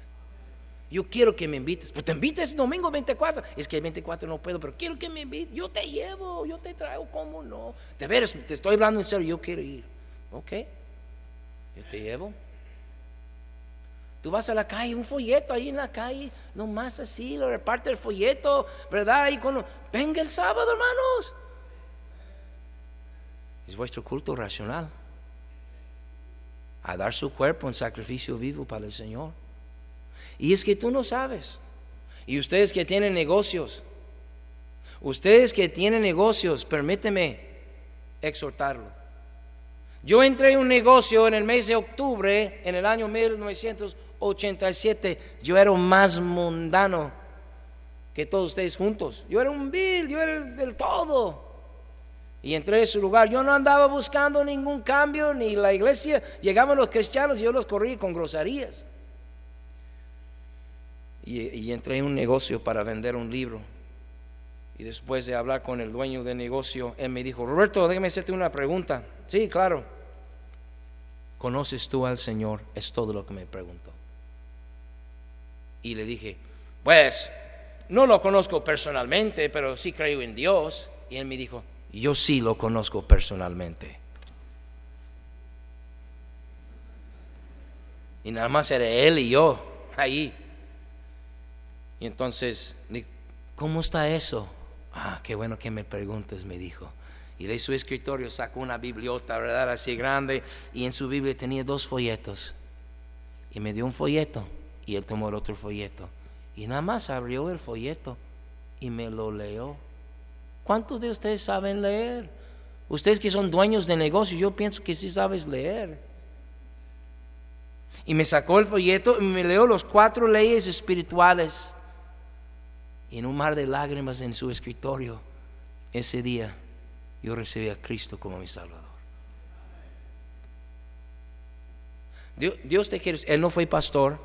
Yo quiero que me invites. Pues te invites domingo 24. Es que el 24 no puedo, pero quiero que me invites. Yo te llevo, yo te traigo, ¿cómo no? De veras, te estoy hablando en serio, yo quiero ir. Ok, yo te llevo. Tú vas a la calle, un folleto ahí en la calle, nomás así, lo reparte el folleto, ¿verdad? Ahí cuando venga el sábado, hermanos. Es vuestro culto racional. A dar su cuerpo en sacrificio vivo para el Señor. Y es que tú no sabes. Y ustedes que tienen negocios, ustedes que tienen negocios, permíteme exhortarlo. Yo entré en un negocio en el mes de octubre, en el año 1987. Yo era más mundano que todos ustedes juntos. Yo era un vil, yo era del todo. Y entré en su lugar. Yo no andaba buscando ningún cambio, ni la iglesia. Llegaban los cristianos y yo los corrí con groserías y, entré en un negocio para vender un libro. Y después de hablar con el dueño del negocio, él me dijo, Roberto, déjame hacerte una pregunta. Sí, claro. ¿Conoces tú al Señor? Es todo lo que me preguntó. Y le dije, pues, no lo conozco personalmente, pero sí creo en Dios. Y él me dijo, yo sí lo conozco personalmente. Y nada más era él y yo ahí. Y entonces, ¿cómo está eso? Ah, qué bueno que me preguntes, me dijo. Y de su escritorio sacó una bibliota, ¿verdad? Así grande. Y en su Biblia tenía dos folletos. Y me dio un folleto. Y él tomó el otro folleto. Y nada más abrió el folleto y me lo leyó. ¿Cuántos de ustedes saben leer? Ustedes que son dueños de negocios, yo pienso que sí sabes leer. Y me sacó el folleto y me leyó los cuatro leyes espirituales en un mar de lágrimas en su escritorio, ese día yo recibí a Cristo como mi Salvador. Dios, te quiere, Él no fue pastor,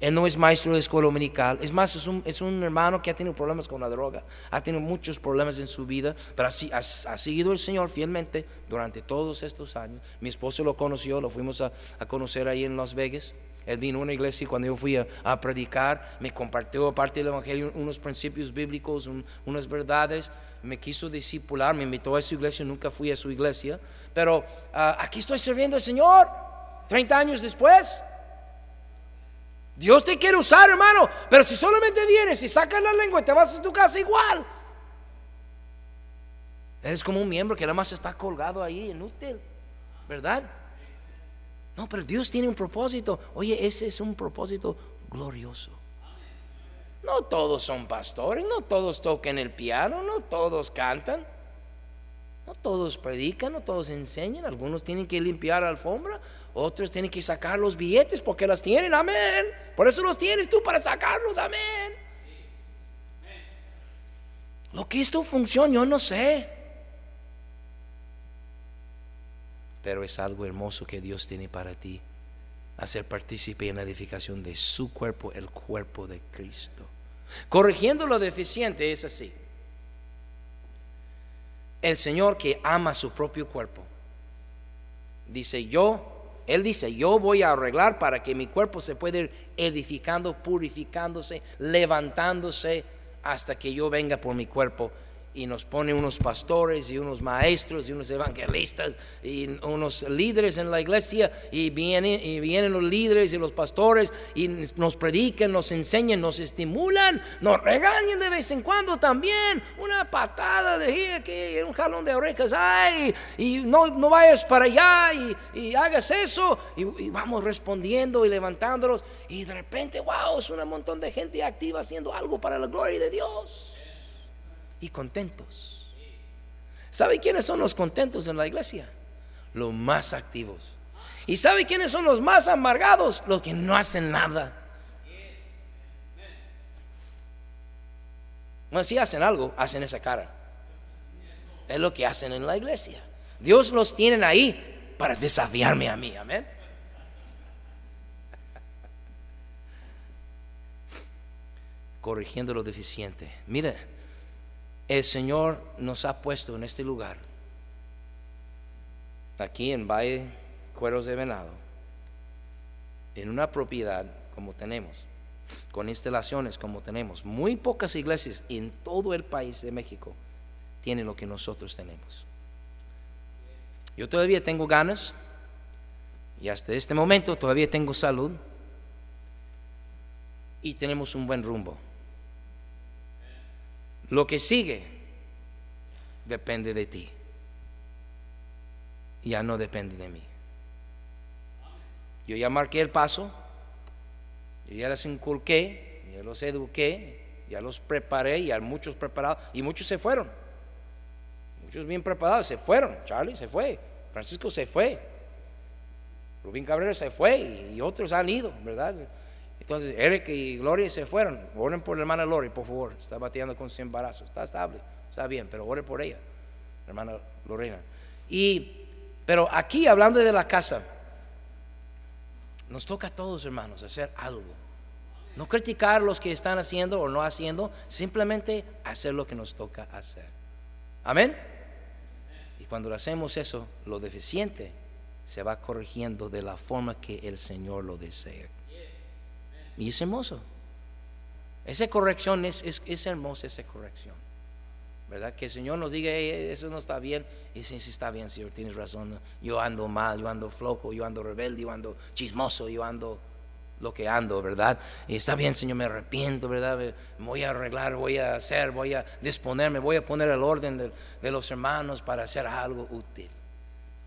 Él no es maestro de escuela dominical, es más, es un, es un hermano que ha tenido problemas con la droga, ha tenido muchos problemas en su vida, pero ha, ha, seguido el Señor fielmente durante todos estos años. Mi esposo lo conoció, lo fuimos a, a conocer ahí en Las Vegas. Él vino a una iglesia y cuando yo fui a, predicar, me compartió aparte del Evangelio unos principios bíblicos, unas verdades. Me quiso discipular, me invitó a su iglesia, nunca fui a su iglesia. Pero ah, aquí estoy sirviendo al Señor, 30 años después. Dios te quiere usar, hermano, pero si solamente vienes y sacas la lengua y te vas a tu casa igual. Eres como un miembro que nada más está colgado ahí, inútil, ¿verdad? No, pero Dios tiene un propósito. Oye, ese es un propósito glorioso. No todos son pastores, no todos tocan el piano, no todos cantan, no todos predican, no todos enseñan. Algunos tienen que limpiar la alfombra, otros tienen que sacar los billetes porque las tienen, amén. Por eso los tienes tú para sacarlos, amén. Lo que esto funciona, yo no sé. Pero es algo hermoso que Dios tiene para ti. Hacer partícipe en la edificación de su cuerpo, el cuerpo de Cristo. Corrigiendo lo deficiente es así. El Señor que ama su propio cuerpo, dice yo, Él dice, yo voy a arreglar para que mi cuerpo se pueda ir edificando, purificándose, levantándose hasta que yo venga por mi cuerpo y nos pone unos pastores y unos maestros y unos evangelistas y unos líderes en la iglesia y vienen, y vienen los líderes y los pastores y nos predican, nos enseñan, nos estimulan, nos regañan de vez en cuando también, una patada de aquí, un jalón de orejas, ay, y no, no vayas para allá y, hagas eso. Y, y, vamos respondiendo y levantándolos y de repente, wow, es un montón de gente activa haciendo algo para la gloria de Dios y contentos. ¿Sabe quiénes son los contentos en la iglesia? Los más activos. ¿Y sabe quiénes son los más amargados? Los que no hacen nada. Bueno, si hacen algo, hacen esa cara. Es lo que hacen en la iglesia. Dios los tiene ahí para desafiarme a mí. Amén. Corrigiendo lo deficiente. Mire, el Señor nos ha puesto en este lugar, aquí en Valle Cueros de Venado, en una propiedad como tenemos, con instalaciones como tenemos. Muy pocas iglesias en todo el país de México tienen lo que nosotros tenemos. Yo todavía tengo ganas y hasta este momento todavía tengo salud y tenemos un buen rumbo. Lo que sigue depende de ti. Ya no depende de mí. Yo ya marqué el paso, yo ya les inculqué, ya los eduqué, ya los preparé, ya muchos preparados, y muchos se fueron. Muchos bien preparados se fueron. Charlie se fue, Francisco se fue, Rubín Cabrera se fue y otros han ido, ¿verdad? Entonces, Eric y Gloria se fueron. Oren por la hermana Gloria, por favor. Está bateando con su embarazo. Está estable, está bien, pero oren por ella, hermana Lorena. Y, pero aquí, hablando de la casa, nos toca a todos, hermanos, hacer algo. No criticar los que están haciendo o no haciendo, simplemente hacer lo que nos toca hacer. Amén. Y cuando hacemos eso, lo deficiente se va corrigiendo de la forma que el Señor lo desea. Y es hermoso. Esa corrección es, es, hermosa, esa corrección. ¿Verdad? Que el Señor nos diga, eso no está bien. Y si está bien, Señor, tienes razón. Yo ando mal, yo ando flojo, yo ando rebelde, yo ando chismoso, yo ando lo que ando, ¿verdad? Y está bien, Señor, me arrepiento, ¿verdad? Voy a arreglar, voy a hacer, voy a disponerme, voy a poner el orden de, de los hermanos para hacer algo útil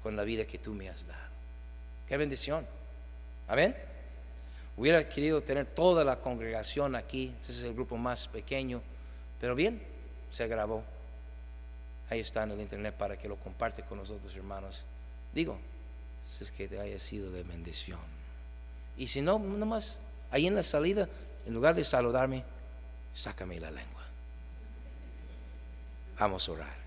con la vida que tú me has dado. Qué bendición. Amén. Hubiera querido tener toda la congregación aquí, ese es el grupo más pequeño, pero bien, se grabó. Ahí está en el internet para que lo comparte con nosotros, hermanos. Digo, si es que te haya sido de bendición. Y si no, nomás ahí en la salida, en lugar de saludarme, sácame la lengua. Vamos a orar.